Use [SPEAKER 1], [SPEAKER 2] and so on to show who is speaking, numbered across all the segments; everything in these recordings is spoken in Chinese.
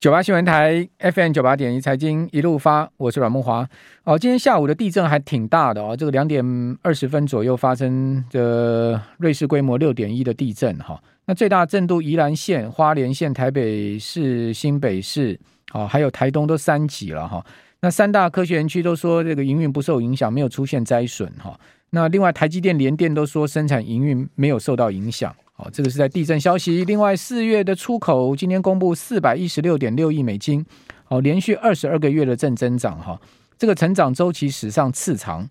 [SPEAKER 1] 九八新闻台 FM 九八点一财经一路发，我是阮慕华。哦，今天下午的地震还挺大的哦，这个两点二十分左右发生的瑞士规模六点一的地震哈。那最大震度宜兰县、花莲县、台北市、新北市，哦，还有台东都三级了哈。那三大科学园区都说这个营运不受影响，没有出现灾损哈。那另外台积电、联电都说生产营运没有受到影响。哦，这个是在地震消息。另外，四月的出口今天公布四百一十六点六亿美金，哦，连续二十二个月的正增长哈，这个成长周期史上次长。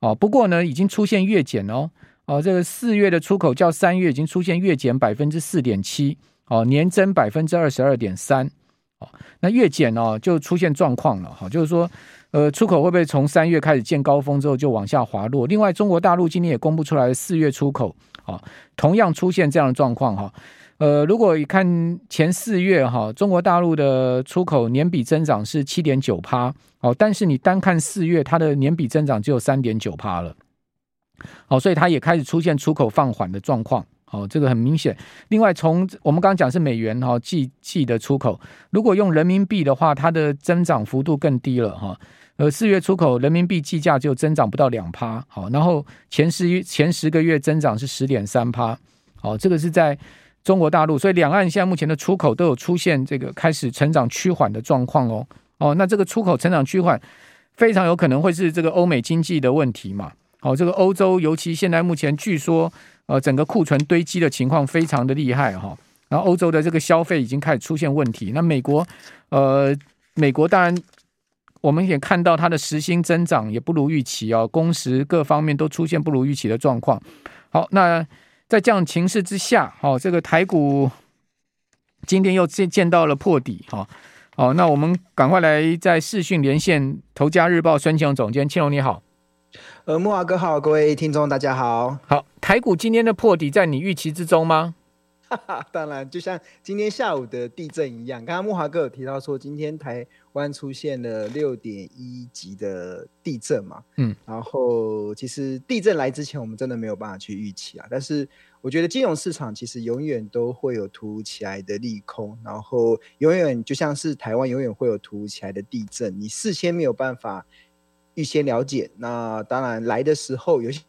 [SPEAKER 1] 哦，不过呢，已经出现月减哦。哦，这个四月的出口较三月已经出现月减百分之四点七，哦，年增百分之二十二点三。哦，那月减哦就出现状况了哈，就是说，呃，出口会不会从三月开始见高峰之后就往下滑落？另外，中国大陆今天也公布出来四月出口。好，同样出现这样的状况哈。呃，如果看前四月哈，中国大陆的出口年比增长是七点九趴，哦，但是你单看四月，它的年比增长只有三点九趴了。好，所以它也开始出现出口放缓的状况。好，这个很明显。另外，从我们刚刚讲是美元哈计计的出口，如果用人民币的话，它的增长幅度更低了哈。呃，四月出口人民币计价就增长不到两趴，好，然后前十前十个月增长是十点三趴，好，这个是在中国大陆，所以两岸现在目前的出口都有出现这个开始成长趋缓的状况哦，哦，那这个出口成长趋缓非常有可能会是这个欧美经济的问题嘛，好，这个欧洲尤其现在目前据说呃整个库存堆积的情况非常的厉害哈，然后欧洲的这个消费已经开始出现问题，那美国呃美国当然。我们也看到它的时薪增长也不如预期哦，工时各方面都出现不如预期的状况。好，那在这样情势之下，好，这个台股今天又见见到了破底，哈，好，那我们赶快来在视讯连线，头家日报孙庆荣总监，庆荣你好，
[SPEAKER 2] 呃，木华哥好，各位听众大家好，
[SPEAKER 1] 好，台股今天的破底在你预期之中
[SPEAKER 2] 吗？当然，就像今天下午的地震一样，刚刚木华哥有提到说，今天台湾出现了六点一级的地震嘛，嗯，然后其实地震来之前，我们真的没有办法去预期啊。但是我觉得金融市场其实永远都会有突如其来的利空，然后永远就像是台湾永远会有突如其来的地震，你事先没有办法预先了解，那当然来的时候有些。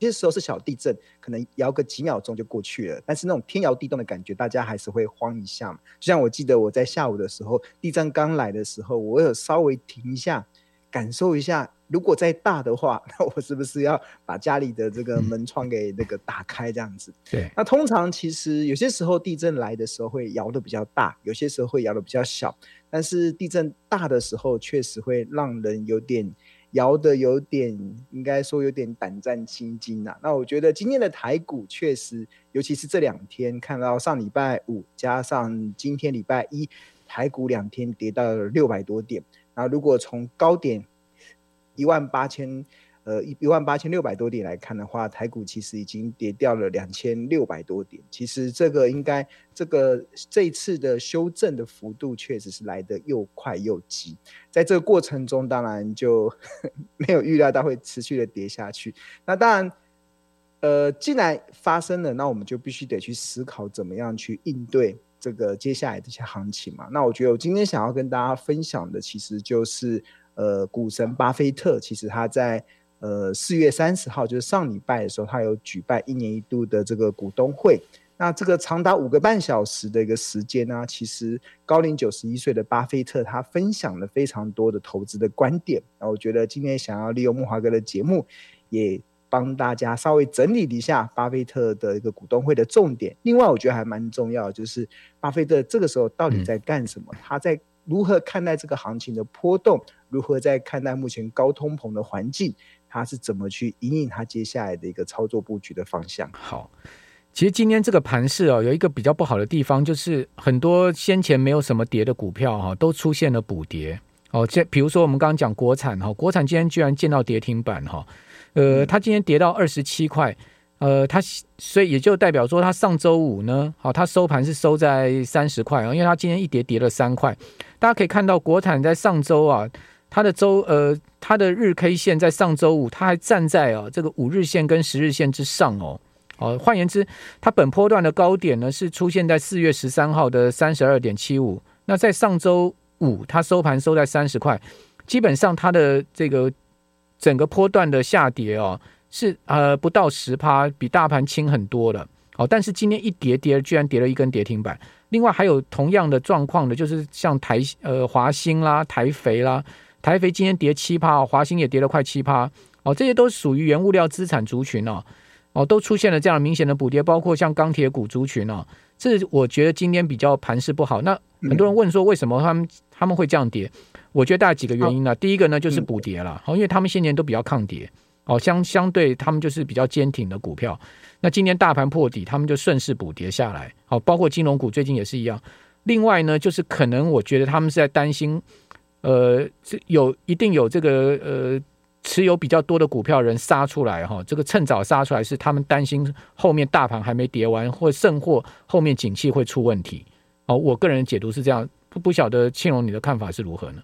[SPEAKER 2] 有些时候是小地震，可能摇个几秒钟就过去了。但是那种天摇地动的感觉，大家还是会慌一下嘛。就像我记得我在下午的时候，地震刚来的时候，我有稍微停一下，感受一下，如果再 大的话，那我是不是要把家里的这个门窗给那个打开这样子？
[SPEAKER 1] 对。
[SPEAKER 2] 那通常其实有些时候地震来的时候会摇得比较大，有些时候会摇得比较小。但是地震大的时候，确实会让人有点。摇的有点，应该说有点胆战心惊呐。那我觉得今天的台股确实，尤其是这两天看到上礼拜五加上今天礼拜一，台股两天跌到了六百多点。那如果从高点一万八千。呃，一一万八千六百多点来看的话，台股其实已经跌掉了两千六百多点。其实这个应该，这个这次的修正的幅度确实是来得又快又急。在这个过程中，当然就 没有预料到会持续的跌下去。那当然，呃，既然发生了，那我们就必须得去思考怎么样去应对这个接下来这些行情嘛。那我觉得我今天想要跟大家分享的，其实就是呃，股神巴菲特，其实他在。呃，四月三十号就是上礼拜的时候，他有举办一年一度的这个股东会。那这个长达五个半小时的一个时间呢，其实高龄九十一岁的巴菲特他分享了非常多的投资的观点。那我觉得今天想要利用木华哥的节目，也帮大家稍微整理一下巴菲特的一个股东会的重点。另外，我觉得还蛮重要的，就是巴菲特这个时候到底在干什么？他在如何看待这个行情的波动？如何在看待目前高通膨的环境？他是怎么去引领他接下来的一个操作布局的方向？
[SPEAKER 1] 好，其实今天这个盘市哦，有一个比较不好的地方，就是很多先前没有什么跌的股票哈，都出现了补跌哦。这比如说我们刚刚讲国产哈，国产今天居然见到跌停板哈，呃，它今天跌到二十七块，呃，它所以也就代表说，它上周五呢，好，它收盘是收在三十块啊，因为它今天一跌跌了三块。大家可以看到，国产在上周啊。它的周呃，它的日 K 线在上周五，它还站在啊这个五日线跟十日线之上哦。哦，换言之，它本波段的高点呢是出现在四月十三号的三十二点七五。那在上周五，它收盘收在三十块，基本上它的这个整个波段的下跌哦，是呃不到十趴，比大盘轻很多了。哦，但是今天一跌跌，居然跌了一根跌停板。另外还有同样的状况的，就是像台呃华兴啦、台肥啦，台肥今天跌七趴，华兴也跌了快七趴。哦，这些都属于原物料资产族群哦，哦，都出现了这样明显的补跌，包括像钢铁股族群哦，这我觉得今天比较盘势不好。那很多人问说，为什么他们他们会这样跌？我觉得大概几个原因呢。第一个呢就是补跌了，哦，因为他们先前都比较抗跌，哦，相相对他们就是比较坚挺的股票。那今年大盘破底，他们就顺势补跌下来。好，包括金融股最近也是一样。另外呢，就是可能我觉得他们是在担心，呃，这有一定有这个呃。持有比较多的股票人杀出来哈，这个趁早杀出来是他们担心后面大盘还没跌完，或甚或后面景气会出问题。哦，我个人解读是这样，不不晓得庆荣你的看法是如何呢？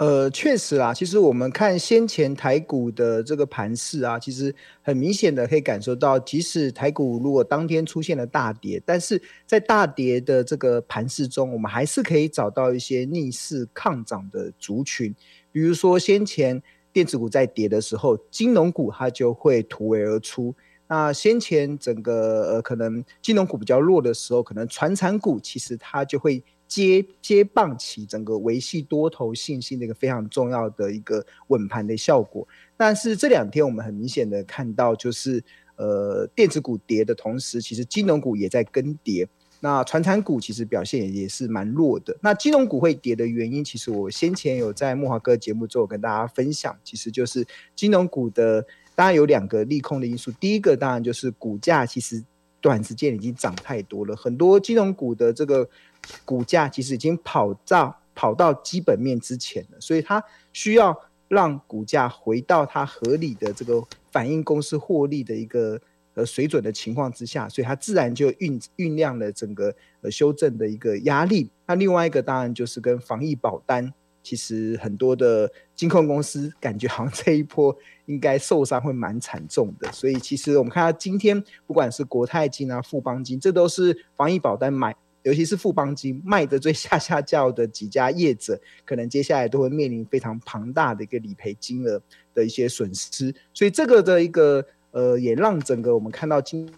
[SPEAKER 2] 呃，确实啦，其实我们看先前台股的这个盘势啊，其实很明显的可以感受到，即使台股如果当天出现了大跌，但是在大跌的这个盘势中，我们还是可以找到一些逆势抗涨的族群，比如说先前。电子股在跌的时候，金融股它就会突围而出。那先前整个呃，可能金融股比较弱的时候，可能传产股其实它就会接接棒起整个维系多头信心的一个非常重要的一个稳盘的效果。但是这两天我们很明显的看到，就是呃，电子股跌的同时，其实金融股也在跟跌。那传产股其实表现也是蛮弱的。那金融股会跌的原因，其实我先前有在慕驊哥节目中跟大家分享，其实就是金融股的，当然有两个利空的因素。第一个当然就是股价其实短时间已经涨太多了，很多金融股的这个股价其实已经跑到跑到基本面之前了，所以它需要让股价回到它合理的这个反映公司获利的一个。呃，水准的情况之下，所以它自然就酝酝酿了整个呃修正的一个压力。那另外一个当然就是跟防疫保单，其实很多的金控公司感觉好像这一波应该受伤会蛮惨重的。所以其实我们看到今天不管是国泰金啊、富邦金，这都是防疫保单买，尤其是富邦金卖的最下下叫的几家业者，可能接下来都会面临非常庞大的一个理赔金额的一些损失。所以这个的一个。呃，也让整个我们看到今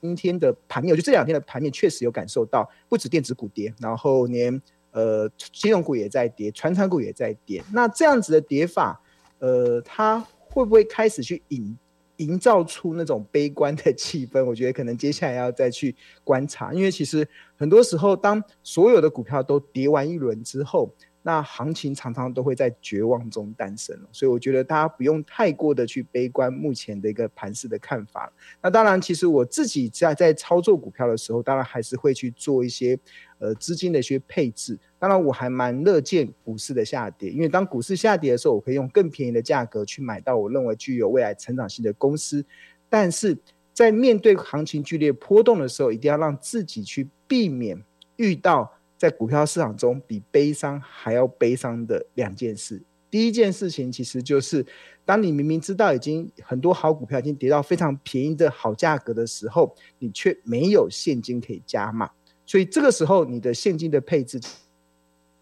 [SPEAKER 2] 今天的盘面，我觉得这两天的盘面确实有感受到，不止电子股跌，然后连呃金融股也在跌，传产股也在跌。那这样子的跌法，呃，它会不会开始去引营造出那种悲观的气氛？我觉得可能接下来要再去观察，因为其实很多时候，当所有的股票都跌完一轮之后。那行情常常都会在绝望中诞生，所以我觉得大家不用太过的去悲观目前的一个盘势的看法。那当然，其实我自己在在操作股票的时候，当然还是会去做一些呃资金的一些配置。当然，我还蛮乐见股市的下跌，因为当股市下跌的时候，我可以用更便宜的价格去买到我认为具有未来成长性的公司。但是在面对行情剧烈波动的时候，一定要让自己去避免遇到。在股票市场中，比悲伤还要悲伤的两件事。第一件事情，其实就是当你明明知道已经很多好股票已经跌到非常便宜的好价格的时候，你却没有现金可以加码。所以这个时候，你的现金的配置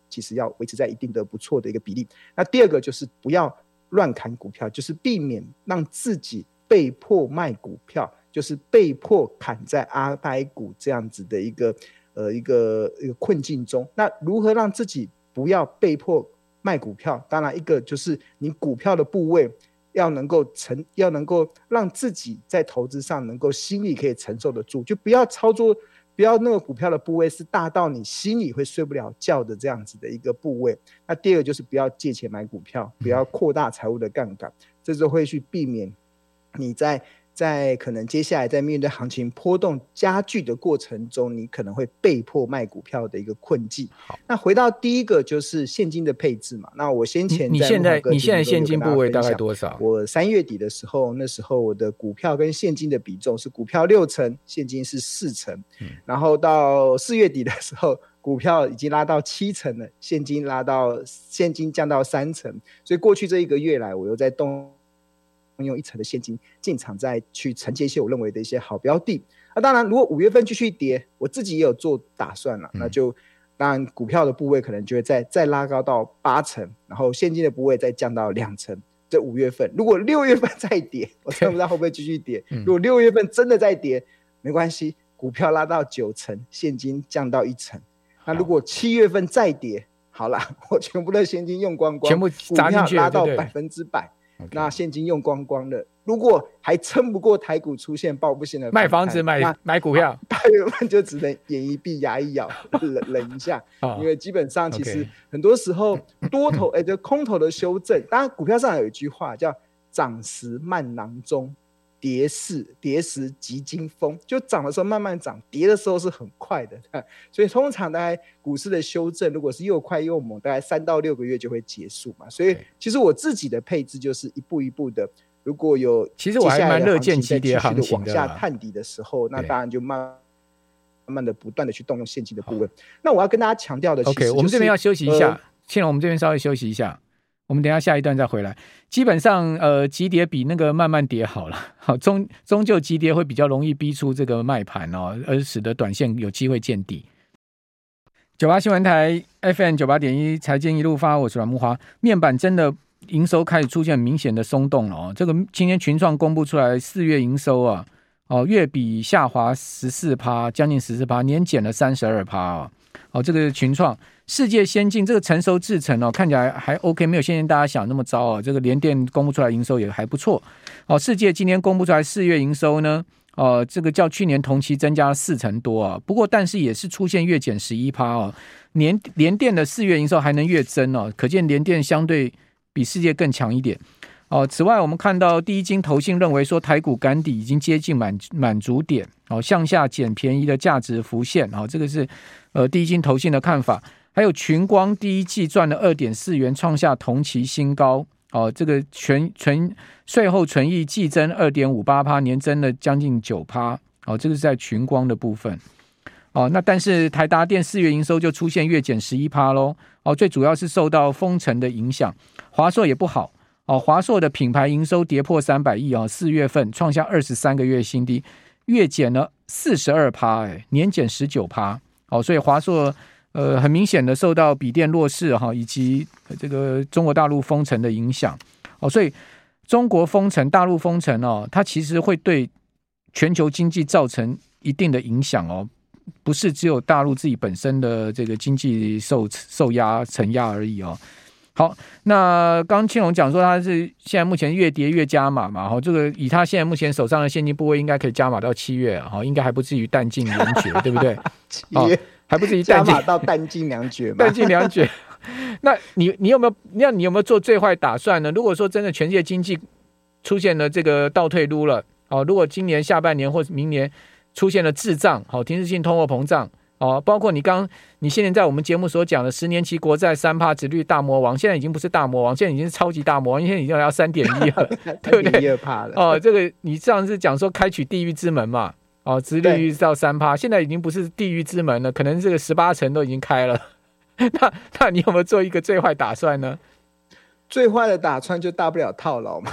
[SPEAKER 2] 其实要维持在一定的不错的一个比例。那第二个就是不要乱砍股票，就是避免让自己被迫卖股票，就是被迫砍在阿呆股这样子的一个。呃，一个一个困境中，那如何让自己不要被迫卖股票？当然，一个就是你股票的部位要能够承，要能够让自己在投资上能够心里可以承受得住，就不要操作，不要那个股票的部位是大到你心里会睡不了觉的这样子的一个部位。那第二个就是不要借钱买股票，不要扩大财务的杠杆，这就会去避免你在。在可能接下来在面对行情波动加剧的过程中，你可能会被迫卖股票的一个困境。好，那回到第一个就是现金的配置嘛。那我先前在你
[SPEAKER 1] 现在你现在现金部位大概多少？
[SPEAKER 2] 我三月底的时候，那时候我的股票跟现金的比重是股票六成，现金是四成。嗯，然后到四月底的时候，股票已经拉到七成了，现金拉到现金降到三成。所以过去这一个月来，我又在动。用一成的现金进场，再去承接一些我认为的一些好标的。那当然，如果五月份继续跌，我自己也有做打算了，那就当然股票的部位可能就会再再拉高到八成，然后现金的部位再降到两成。这五月份，如果六月份再跌，我真不知道会不会继续跌。如果六月份真的再跌，没关系，股票拉到九成，现金降到一成。那如果七月份再跌，好了，我全部的现金用光光，
[SPEAKER 1] 全部
[SPEAKER 2] 股票拉到百分之百。那现金用光光了，如果还撑不过台股出现报复性的
[SPEAKER 1] 卖房子买买股票，
[SPEAKER 2] 八月份就只能眼一闭牙一咬，忍忍一下，因为基本上其实很多时候多头哎，就空头的修正，当然股票上有一句话叫涨时慢囊中。跌势跌时急惊风，就涨的时候慢慢涨，跌的时候是很快的。所以通常大概股市的修正，如果是又快又猛，大概三到六个月就会结束嘛。所以其实我自己的配置就是一步一步的。如果有
[SPEAKER 1] 其实我还蛮乐见急跌行情
[SPEAKER 2] 往下探底的时候，那当然就慢慢慢的不断的去动用现金的部分。那我要跟大家强调的，OK，
[SPEAKER 1] 我们这边要休息一下，现在我们这边稍微休息一下。我们等下下一段再回来。基本上，呃，急跌比那个慢慢跌好了。好，终终究急跌会比较容易逼出这个卖盘哦，而使得短线有机会见底。九八新闻台 FM 九八点一财经一路发，我是阮木花。面板真的营收开始出现明显的松动了哦。这个今天群创公布出来四月营收啊，哦，月比下滑十四趴，将近十四趴，年减了三十二趴啊。哦，这个群创。世界先进这个成熟制程哦，看起来还 OK，没有现在大家想那么糟哦。这个联电公布出来营收也还不错哦。世界今天公布出来四月营收呢，哦，这个较去年同期增加了四成多啊。不过，但是也是出现月减十一趴哦。年联电的四月营收还能月增哦，可见联电相对比世界更强一点哦。此外，我们看到第一金投信认为说台股赶底已经接近满满足点哦，向下捡便宜的价值浮现哦。这个是呃第一金投信的看法。还有群光第一季赚了二点四元，创下同期新高。哦，这个全纯税后纯益季增二点五八趴，年增了将近九趴。哦，这个是在群光的部分。哦，那但是台达电四月营收就出现月减十一趴喽。哦，最主要是受到封城的影响。华硕也不好。哦，华硕的品牌营收跌破三百亿啊，四月份创下二十三个月新低，月减了四十二趴，哎，年减十九趴。哦，所以华硕。呃，很明显的受到笔电弱势哈，以及这个中国大陆封城的影响哦，所以中国封城、大陆封城哦，它其实会对全球经济造成一定的影响哦，不是只有大陆自己本身的这个经济受受压、承压而已哦。好，那刚庆龙讲说他是现在目前越跌越加码嘛，哈，这个以他现在目前手上的现金部位，应该可以加码到七月哈，应该还不至于弹尽粮绝，对不对？
[SPEAKER 2] 七月。
[SPEAKER 1] 还不至于
[SPEAKER 2] 加码到弹尽粮绝吗？
[SPEAKER 1] 弹尽粮绝。那你你有没有？那你有没有做最坏打算呢？如果说真的全世界经济出现了这个倒退路了，哦，如果今年下半年或者明年出现了滞胀，好，停滞性通货膨胀，哦，包括你刚你现在在我们节目所讲的十年期国债三趴殖率大魔王，现在已经不是大魔王，现在已经是超级大魔王，现在已经要三点一了，对不对？哦，这个你上次讲说开启地狱之门嘛。哦，殖利率到三趴，现在已经不是地狱之门了，可能这个十八层都已经开了。那那你有没有做一个最坏打算呢？
[SPEAKER 2] 最坏的打穿就大不了套牢嘛。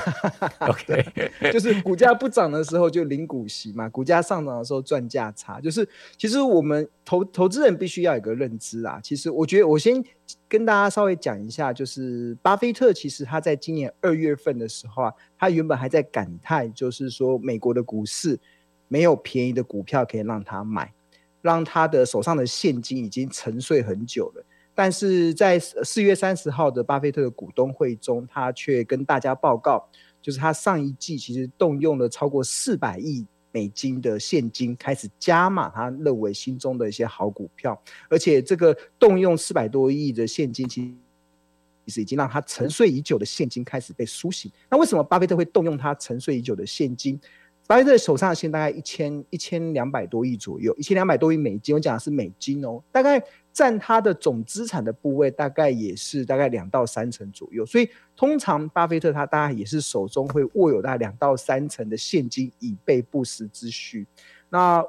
[SPEAKER 1] OK，
[SPEAKER 2] 就是股价不涨的时候就领股息嘛，股价上涨的时候赚价差。就是其实我们投投资人必须要有个认知啊。其实我觉得我先跟大家稍微讲一下，就是巴菲特其实他在今年二月份的时候啊，他原本还在感叹，就是说美国的股市。没有便宜的股票可以让他买，让他的手上的现金已经沉睡很久了。但是在四月三十号的巴菲特的股东会中，他却跟大家报告，就是他上一季其实动用了超过四百亿美金的现金，开始加码他认为心中的一些好股票，而且这个动用四百多亿的现金，其实已经让他沉睡已久的现金开始被苏醒。那为什么巴菲特会动用他沉睡已久的现金？巴菲特手上的现大概一千一千两百多亿左右，一千两百多亿美金，我讲的是美金哦，大概占他的总资产的部位，大概也是大概两到三成左右。所以通常巴菲特他大概也是手中会握有大概两到三成的现金，以备不时之需。那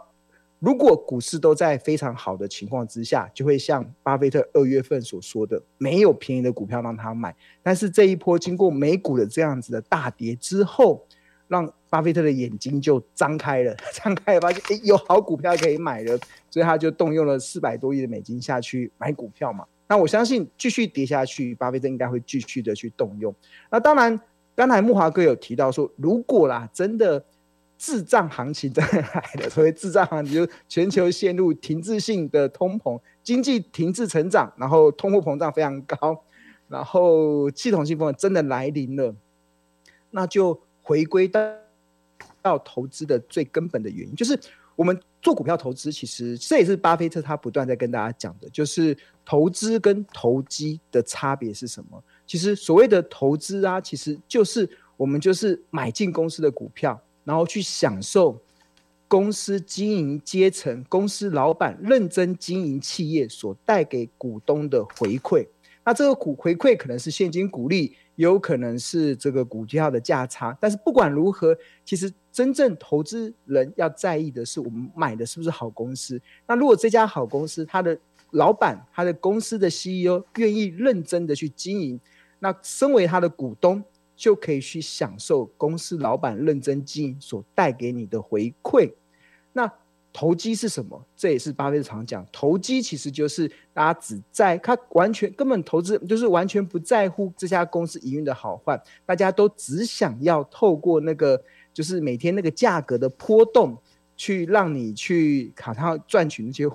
[SPEAKER 2] 如果股市都在非常好的情况之下，就会像巴菲特二月份所说的，没有便宜的股票让他买。但是这一波经过美股的这样子的大跌之后，让巴菲特的眼睛就张开了，张开了发现诶有好股票可以买了，所以他就动用了四百多亿的美金下去买股票嘛。那我相信继续跌下去，巴菲特应该会继续的去动用。那当然，刚才木华哥有提到说，如果啦真的。滞胀行情真的来了，所谓滞胀行情，就全球陷入停滞性的通膨，经济停滞成长，然后通货膨胀非常高，然后系统性风险真的来临了，那就回归到到投资的最根本的原因，就是我们做股票投资，其实这也是巴菲特他不断在跟大家讲的，就是投资跟投机的差别是什么？其实所谓的投资啊，其实就是我们就是买进公司的股票。然后去享受公司经营阶层、公司老板认真经营企业所带给股东的回馈。那这个股回馈可能是现金股利，也有可能是这个股票的价差。但是不管如何，其实真正投资人要在意的是我们买的是不是好公司。那如果这家好公司，他的老板、他的公司的 CEO 愿意认真的去经营，那身为他的股东。就可以去享受公司老板认真经营所带给你的回馈。那投机是什么？这也是巴菲特常讲，投机其实就是大家只在他完全根本投资就是完全不在乎这家公司营运的好坏，大家都只想要透过那个就是每天那个价格的波动，去让你去卡他赚取那些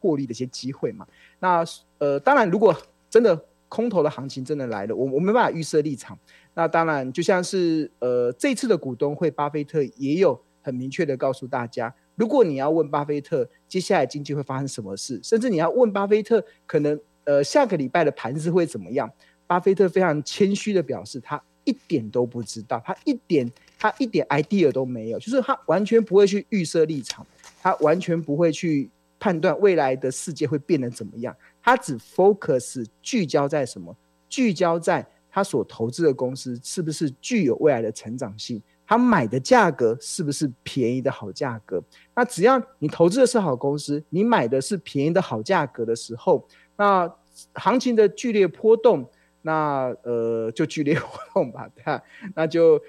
[SPEAKER 2] 获利的一些机会嘛。那呃，当然如果真的。空头的行情真的来了，我我没办法预设立场。那当然，就像是呃这次的股东会，巴菲特也有很明确的告诉大家，如果你要问巴菲特接下来经济会发生什么事，甚至你要问巴菲特可能呃下个礼拜的盘子会怎么样，巴菲特非常谦虚的表示，他一点都不知道，他一点他一点 idea 都没有，就是他完全不会去预设立场，他完全不会去判断未来的世界会变得怎么样。他只 focus 聚焦在什么？聚焦在他所投资的公司是不是具有未来的成长性？他买的价格是不是便宜的好价格？那只要你投资的是好公司，你买的是便宜的好价格的时候，那行情的剧烈波动，那呃就剧烈波动吧，对？那就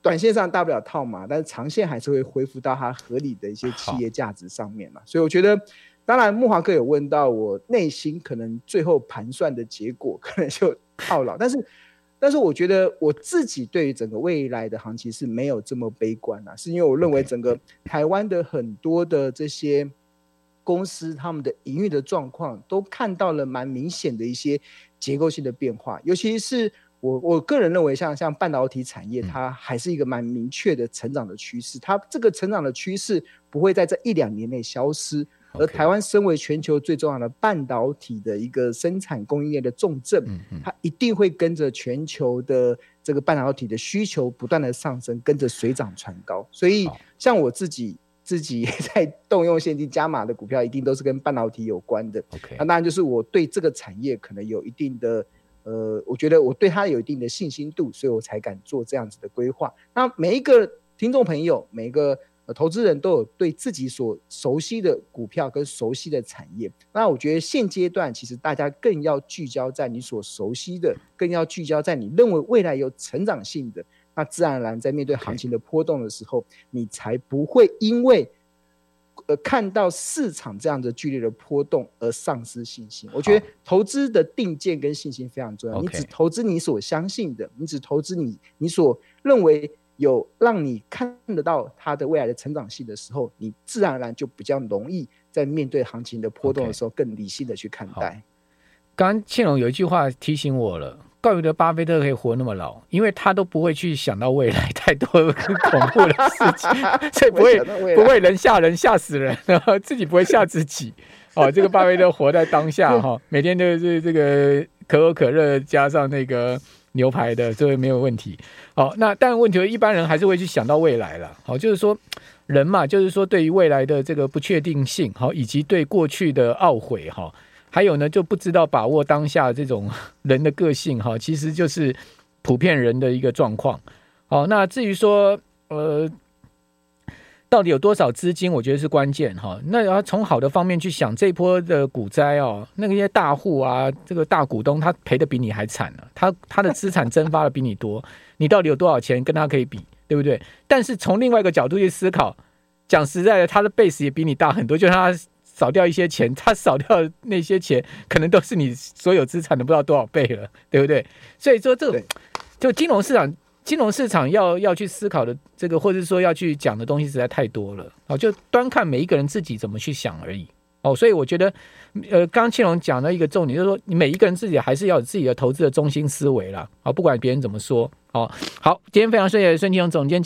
[SPEAKER 2] 短线上大不了套嘛，但是长线还是会恢复到它合理的一些企业价值上面嘛。所以我觉得。当然，木华哥有问到我内心可能最后盘算的结果，可能就套牢。但是，但是我觉得我自己对于整个未来的行情是没有这么悲观啊，是因为我认为整个台湾的很多的这些公司，他们的营运的状况都看到了蛮明显的一些结构性的变化，尤其是我我个人认为像，像像半导体产业，它还是一个蛮明确的成长的趋势，它这个成长的趋势不会在这一两年内消失。而台湾身为全球最重要的半导体的一个生产供应链的重镇，它一定会跟着全球的这个半导体的需求不断的上升，跟着水涨船高。所以，像我自己自己 在动用现金加码的股票，一定都是跟半导体有关的。那当然就是我对这个产业可能有一定的呃，我觉得我对它有一定的信心度，所以我才敢做这样子的规划。那每一个听众朋友，每一个。呃，投资人都有对自己所熟悉的股票跟熟悉的产业，那我觉得现阶段其实大家更要聚焦在你所熟悉的，更要聚焦在你认为未来有成长性的，那自然而然在面对行情的波动的时候.你才不会因为呃看到市场这样的剧烈的波动而丧失信心。我觉得投资的定见跟信心非常重要，你只投资你所相信的，你只投资你你所认为。有让你看得到它的未来的成长性的时候，你自然而然就比较容易在面对行情的波动的时候更理性的去看待。
[SPEAKER 1] 刚刚庆龙有一句话提醒我了，怪不得巴菲特可以活那么老，因为他都不会去想到未来太多恐怖的事情，所以不会不会人吓人吓死人，然后自己不会吓自己。哦，这个巴菲特活在当下 哈，每天都是这个可口可乐加上那个。牛排的这个没有问题，好，那但问题一般人还是会去想到未来了，好，就是说人嘛，就是说对于未来的这个不确定性，好，以及对过去的懊悔，哈，还有呢就不知道把握当下这种 人的个性，哈，其实就是普遍人的一个状况，好，那至于说呃。到底有多少资金？我觉得是关键哈。那要从好的方面去想，这一波的股灾哦，那个些大户啊，这个大股东他赔的比你还惨呢，他他的资产蒸发的比你多，你到底有多少钱跟他可以比，对对不对？但是从另外一个角度去思考，讲实在的，他的 base 也比你大很多，就他少掉一些钱，他少掉那些钱，可能都是你所有资产的不知道多少倍了，对不对？所以说这个就金融市场，金融市场要要去思考的这个，或者说要去讲的东西实在太多了，哦，就端看每一个人自己怎么去想而已。哦，所以我觉得，呃，刚庆荣讲的一个重点就是说，你每一个人自己还是要有自己的投资的中心思维啦。啊，不管别人怎么说，哦，好，今天非常谢谢孙庆荣总监。